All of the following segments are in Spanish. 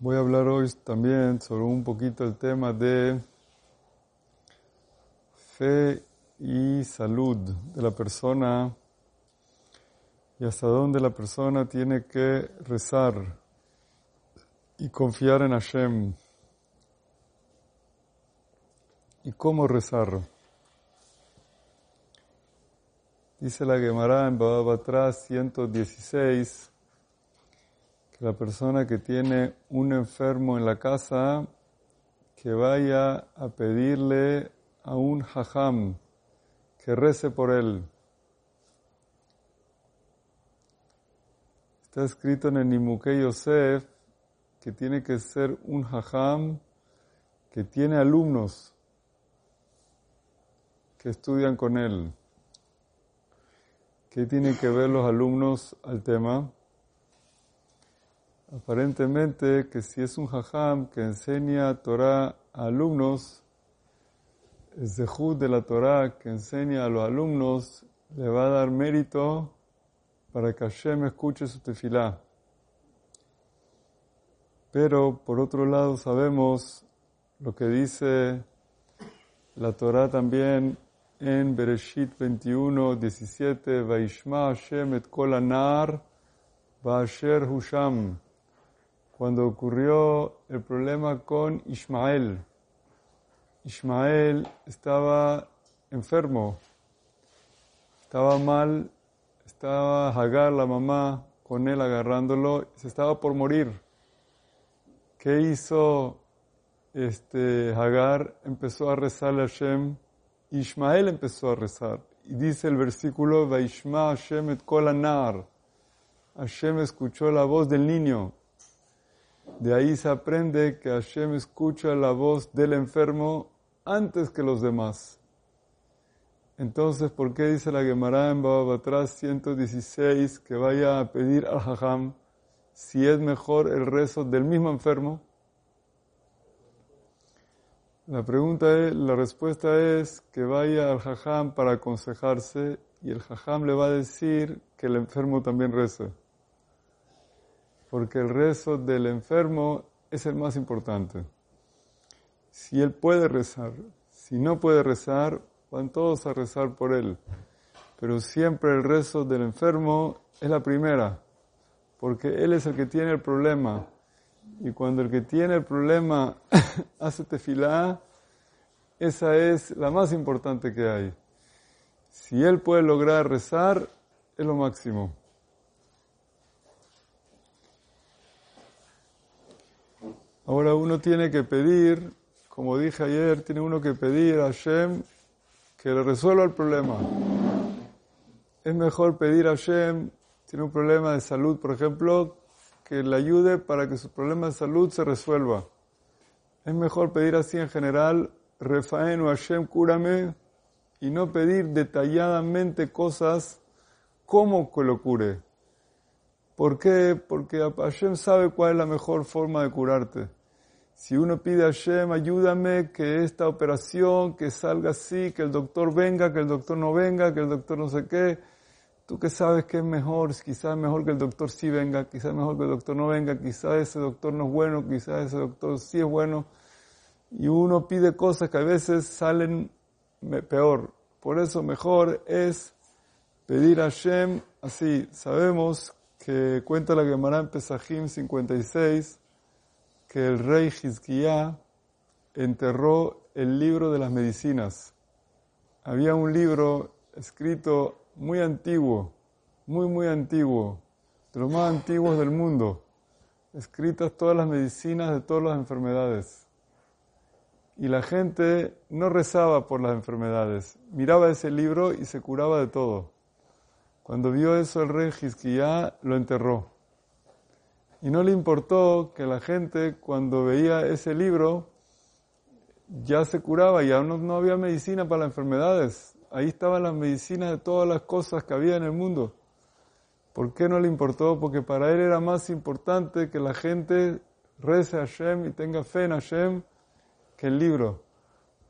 Voy a hablar hoy también sobre un poquito el tema de fe y salud de la persona y hasta dónde la persona tiene que rezar y confiar en Hashem y cómo rezar. Dice la Gemara en Baba 116 que la persona que tiene un enfermo en la casa que vaya a pedirle a un hajam que rece por él. Está escrito en el Nimuke Yosef que tiene que ser un hajam que tiene alumnos que estudian con él. ¿Qué tienen que ver los alumnos al tema? Aparentemente que si es un hajam que enseña Torah a alumnos, el zehut de la Torah que enseña a los alumnos le va a dar mérito para que Hashem escuche su tefilá. Pero por otro lado sabemos lo que dice la Torah también en Bereshit 21, 17, Vaishma Hashem et kol anar Husham, cuando ocurrió el problema con Ismael. Ismael estaba enfermo, estaba mal, estaba Hagar, la mamá, con él agarrándolo, se estaba por morir. ¿Qué hizo este Hagar? Empezó a rezarle a Hashem. Ismael empezó a rezar. Y dice el versículo, Vaishma Hashem et kol anar. Hashem escuchó la voz del niño. De ahí se aprende que Hashem escucha la voz del enfermo antes que los demás. Entonces, ¿por qué dice la Gemara en Baba 116 que vaya a pedir al Hajam si es mejor el rezo del mismo enfermo? La pregunta es, la respuesta es que vaya al Hajam para aconsejarse y el Hajam le va a decir que el enfermo también reza. Porque el rezo del enfermo es el más importante. Si él puede rezar, si no puede rezar, van todos a rezar por él. Pero siempre el rezo del enfermo es la primera, porque él es el que tiene el problema. Y cuando el que tiene el problema hace tefilá, esa es la más importante que hay. Si él puede lograr rezar, es lo máximo. Ahora uno tiene que pedir, como dije ayer, tiene uno que pedir a Hashem que le resuelva el problema. Es mejor pedir a Hashem, tiene un problema de salud, por ejemplo, que le ayude para que su problema de salud se resuelva. Es mejor pedir así en general, Refaen o Hashem, cúrame, y no pedir detalladamente cosas como que lo cure. ¿Por qué? Porque Hashem sabe cuál es la mejor forma de curarte. Si uno pide a Hashem, ayúdame que esta operación, que salga así, que el doctor venga, que el doctor no venga, que el doctor no sé qué, tú que sabes que es mejor, quizás mejor que el doctor sí venga, quizás mejor que el doctor no venga, quizás ese doctor no es bueno, quizás ese doctor sí es bueno. Y uno pide cosas que a veces salen peor. Por eso mejor es pedir a Hashem así. Sabemos que cuenta la Gemara en Pesajim 56 que el rey Hizkiah enterró el libro de las medicinas. Había un libro escrito muy antiguo, muy, muy antiguo, de los más antiguos del mundo, escritas todas las medicinas de todas las enfermedades. Y la gente no rezaba por las enfermedades, miraba ese libro y se curaba de todo. Cuando vio eso el rey Hizkiah lo enterró. Y no le importó que la gente cuando veía ese libro ya se curaba, ya no, no había medicina para las enfermedades. Ahí estaban las medicinas de todas las cosas que había en el mundo. ¿Por qué no le importó? Porque para él era más importante que la gente rece a Hashem y tenga fe en Hashem que el libro.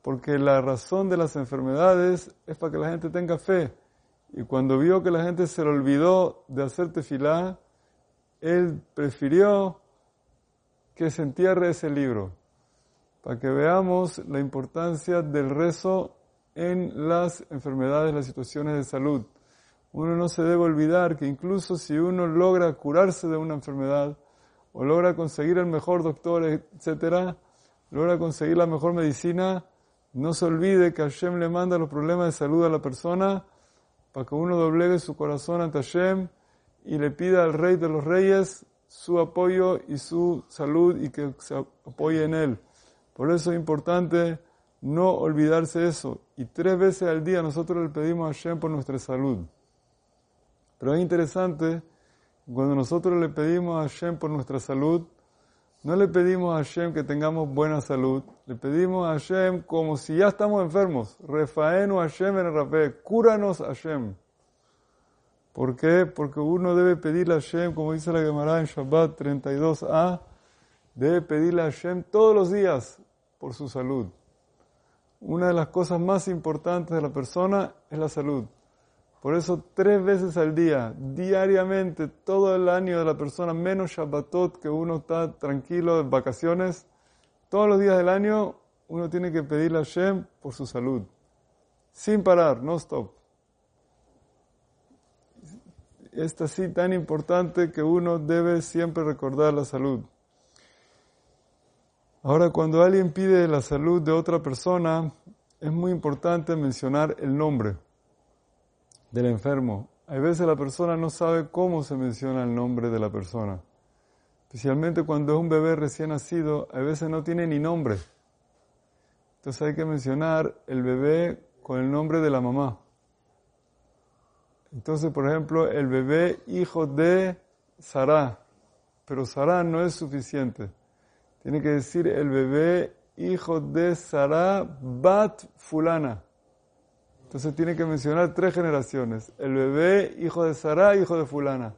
Porque la razón de las enfermedades es para que la gente tenga fe. Y cuando vio que la gente se le olvidó de hacer tefilá, él prefirió que se entierre ese libro, para que veamos la importancia del rezo en las enfermedades, las situaciones de salud. Uno no se debe olvidar que incluso si uno logra curarse de una enfermedad, o logra conseguir el mejor doctor, etcétera, logra conseguir la mejor medicina, no se olvide que Hashem le manda los problemas de salud a la persona para que uno doblegue su corazón ante Hashem y le pida al Rey de los Reyes su apoyo y su salud y que se apoye en él. Por eso es importante no olvidarse eso. Y tres veces al día nosotros le pedimos a Hashem por nuestra salud. Pero es interesante, cuando nosotros le pedimos a Hashem por nuestra salud, no le pedimos a Hashem que tengamos buena salud, le pedimos a Hashem como si ya estamos enfermos. Refaenu Hashem en el cúranos Hashem. ¿Por qué? Porque uno debe pedirle a Hashem, como dice la Gemara en Shabbat 32a, debe pedirle a Hashem todos los días por su salud. Una de las cosas más importantes de la persona es la salud. Por eso tres veces al día, diariamente, todo el año de la persona, menos Shabbatot, que uno está tranquilo en vacaciones, todos los días del año uno tiene que pedirle a Hashem por su salud. Sin parar, no stop. Es así tan importante que uno debe siempre recordar la salud. Ahora, cuando alguien pide la salud de otra persona, es muy importante mencionar el nombre del enfermo. Hay veces la persona no sabe cómo se menciona el nombre de la persona. Especialmente cuando es un bebé recién nacido, a veces no tiene ni nombre. Entonces hay que mencionar el bebé con el nombre de la mamá. Entonces, por ejemplo, el bebé hijo de Sarah. Pero Sarah no es suficiente. Tiene que decir el bebé hijo de Sarah Bat Fulana. Entonces tiene que mencionar tres generaciones. El bebé, hijo de Sarah, hijo de fulana.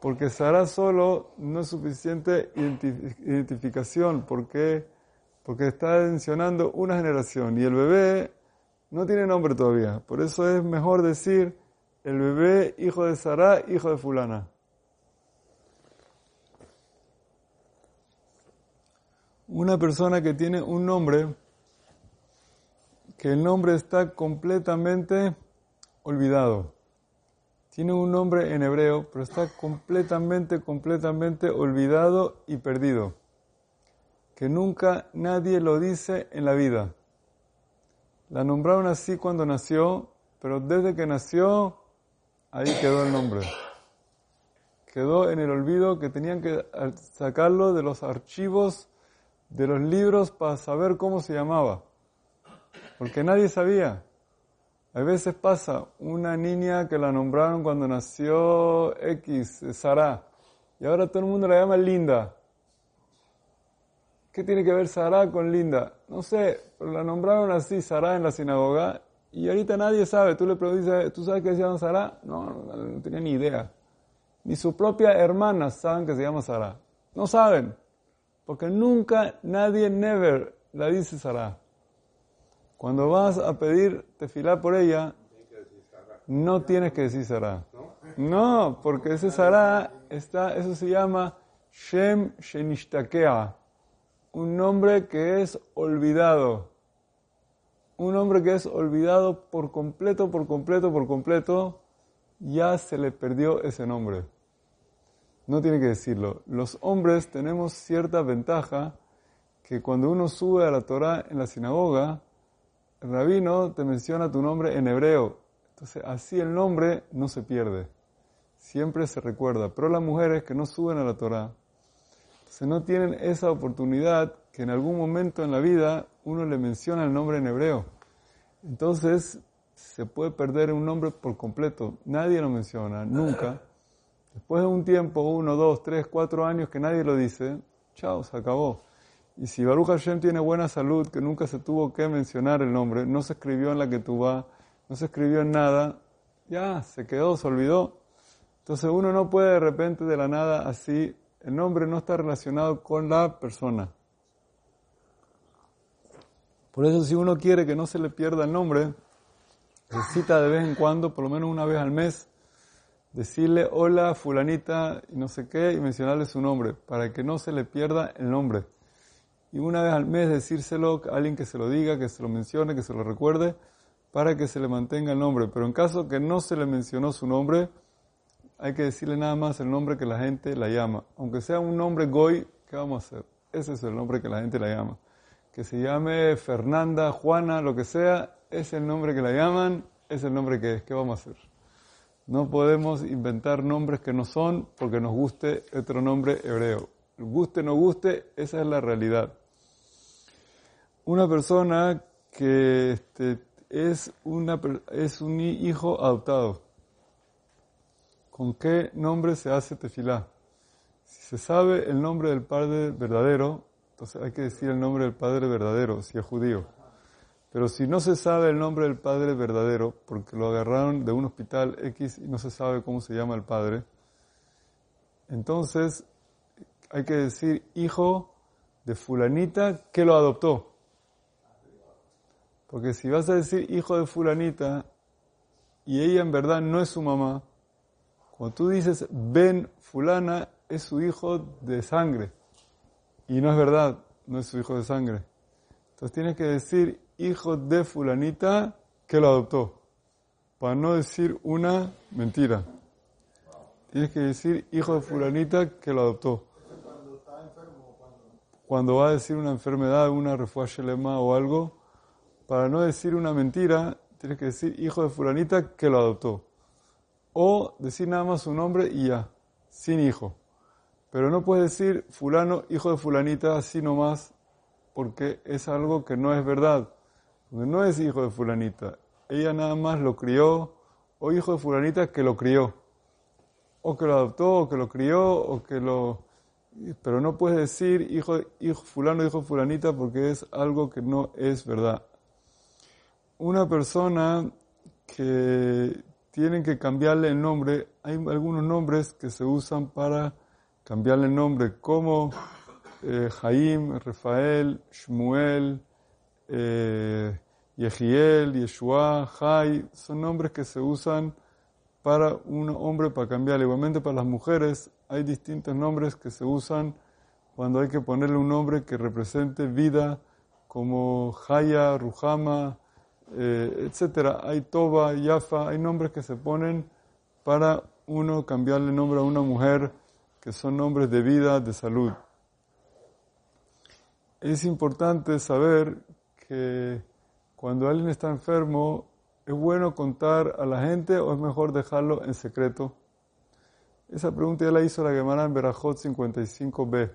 Porque Sarah solo no es suficiente identificación. porque Porque está mencionando una generación. Y el bebé no tiene nombre todavía. Por eso es mejor decir el bebé, hijo de Sarah, hijo de fulana. Una persona que tiene un nombre que el nombre está completamente olvidado. Tiene un nombre en hebreo, pero está completamente, completamente olvidado y perdido. Que nunca nadie lo dice en la vida. La nombraron así cuando nació, pero desde que nació, ahí quedó el nombre. Quedó en el olvido que tenían que sacarlo de los archivos de los libros para saber cómo se llamaba porque nadie sabía. A veces pasa, una niña que la nombraron cuando nació X, Sara, y ahora todo el mundo la llama Linda. ¿Qué tiene que ver Sara con Linda? No sé, pero la nombraron así, Sara, en la sinagoga, y ahorita nadie sabe. Tú le preguntas, ¿tú sabes que se llama Sara? No, no, tenía ni idea. Ni su propia hermana saben que se llama Sara. No saben, porque nunca, nadie, never, la dice Sara. Cuando vas a pedir tefilá por ella, no tienes que decir Sarah. No, porque ese Sarah, está, eso se llama Shem Shenishtakea, un nombre que es olvidado. Un nombre que es olvidado por completo, por completo, por completo, ya se le perdió ese nombre. No tiene que decirlo. Los hombres tenemos cierta ventaja que cuando uno sube a la Torah en la sinagoga, el rabino te menciona tu nombre en hebreo. Entonces, así el nombre no se pierde. Siempre se recuerda. Pero las mujeres que no suben a la Torah, se no tienen esa oportunidad que en algún momento en la vida uno le menciona el nombre en hebreo. Entonces, se puede perder un nombre por completo. Nadie lo menciona, nunca. Después de un tiempo, uno, dos, tres, cuatro años que nadie lo dice, chao, se acabó. Y si Baruch Hashem tiene buena salud, que nunca se tuvo que mencionar el nombre, no se escribió en la que no se escribió en nada, ya, se quedó, se olvidó. Entonces uno no puede de repente de la nada así, el nombre no está relacionado con la persona. Por eso si uno quiere que no se le pierda el nombre, necesita de vez en cuando, por lo menos una vez al mes, decirle hola fulanita y no sé qué y mencionarle su nombre para que no se le pierda el nombre. Y una vez al mes decírselo a alguien que se lo diga, que se lo mencione, que se lo recuerde, para que se le mantenga el nombre. Pero en caso que no se le mencionó su nombre, hay que decirle nada más el nombre que la gente la llama. Aunque sea un nombre goy, ¿qué vamos a hacer? Ese es el nombre que la gente la llama. Que se llame Fernanda, Juana, lo que sea, es el nombre que la llaman, es el nombre que es. ¿Qué vamos a hacer? No podemos inventar nombres que no son porque nos guste otro nombre hebreo. Guste o no guste, esa es la realidad. Una persona que este, es, una, es un hijo adoptado. ¿Con qué nombre se hace tefilá? Si se sabe el nombre del padre verdadero, hay que decir el nombre del padre verdadero, si es judío. Pero si no se sabe el nombre del padre verdadero, porque lo agarraron de un hospital X y no se sabe cómo se llama el padre, entonces hay que decir hijo de fulanita que lo adoptó. Porque si vas a decir hijo de fulanita y ella en verdad no es su mamá, cuando tú dices Ben fulana es su hijo de sangre y no es verdad, no es su hijo de sangre. Entonces tienes que decir hijo de fulanita que lo adoptó, para no decir una mentira. Tienes que decir hijo de fulanita que lo adoptó. Cuando va a decir una enfermedad, una lema o algo, para no decir una mentira, tienes que decir hijo de fulanita que lo adoptó. O decir nada más su nombre y ya, sin hijo. Pero no puedes decir fulano, hijo de fulanita, así nomás, porque es algo que no es verdad. Porque no es hijo de fulanita. Ella nada más lo crió, o hijo de fulanita que lo crió. O que lo adoptó, o que lo crió, o que lo... Pero no puedes decir hijo, hijo fulano, hijo de fulanita, porque es algo que no es verdad. Una persona que tienen que cambiarle el nombre, hay algunos nombres que se usan para cambiarle el nombre, como eh, Jaim, Rafael, Shmuel, eh, Yehiel, Yeshua, Jai, son nombres que se usan para un hombre para cambiarle. Igualmente para las mujeres hay distintos nombres que se usan cuando hay que ponerle un nombre que represente vida, como Jaya, Ruhama, eh, etcétera. Hay Toba, Yafa, hay nombres que se ponen para uno cambiarle nombre a una mujer, que son nombres de vida, de salud. Es importante saber que cuando alguien está enfermo, ¿es bueno contar a la gente o es mejor dejarlo en secreto? Esa pregunta ya la hizo la Gemara en Berajot 55b.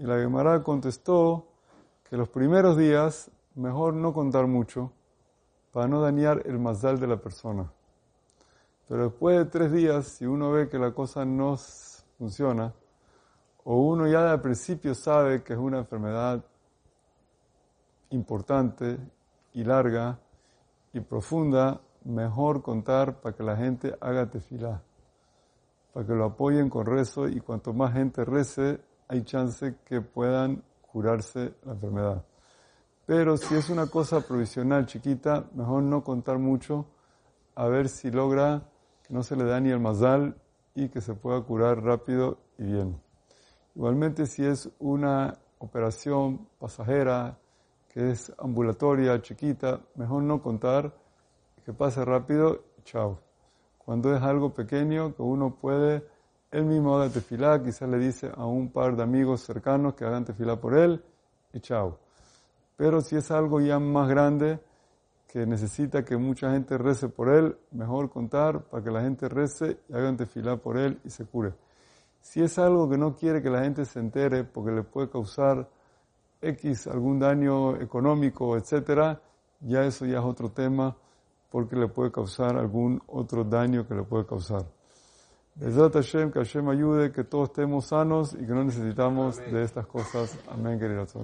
Y la Gemara contestó que los primeros días mejor no contar mucho para no dañar el mazal de la persona. Pero después de tres días, si uno ve que la cosa no funciona, o uno ya al principio sabe que es una enfermedad importante y larga y profunda, mejor contar para que la gente haga tefilá, para que lo apoyen con rezo y cuanto más gente rece, hay chance que puedan curarse la enfermedad. Pero si es una cosa provisional chiquita, mejor no contar mucho, a ver si logra que no se le dañe el mazal y que se pueda curar rápido y bien. Igualmente si es una operación pasajera, que es ambulatoria, chiquita, mejor no contar, que pase rápido, chao. Cuando es algo pequeño que uno puede, él mismo haga tefilá, quizás le dice a un par de amigos cercanos que hagan tefilá por él, y chao. Pero si es algo ya más grande, que necesita que mucha gente rece por él, mejor contar para que la gente rece y hagan tefilá por él y se cure. Si es algo que no quiere que la gente se entere porque le puede causar X, algún daño económico, etcétera, ya eso ya es otro tema porque le puede causar algún otro daño que le puede causar. Besat Hashem, que Hashem ayude, que todos estemos sanos y que no necesitamos de estas cosas. Amén, queridos.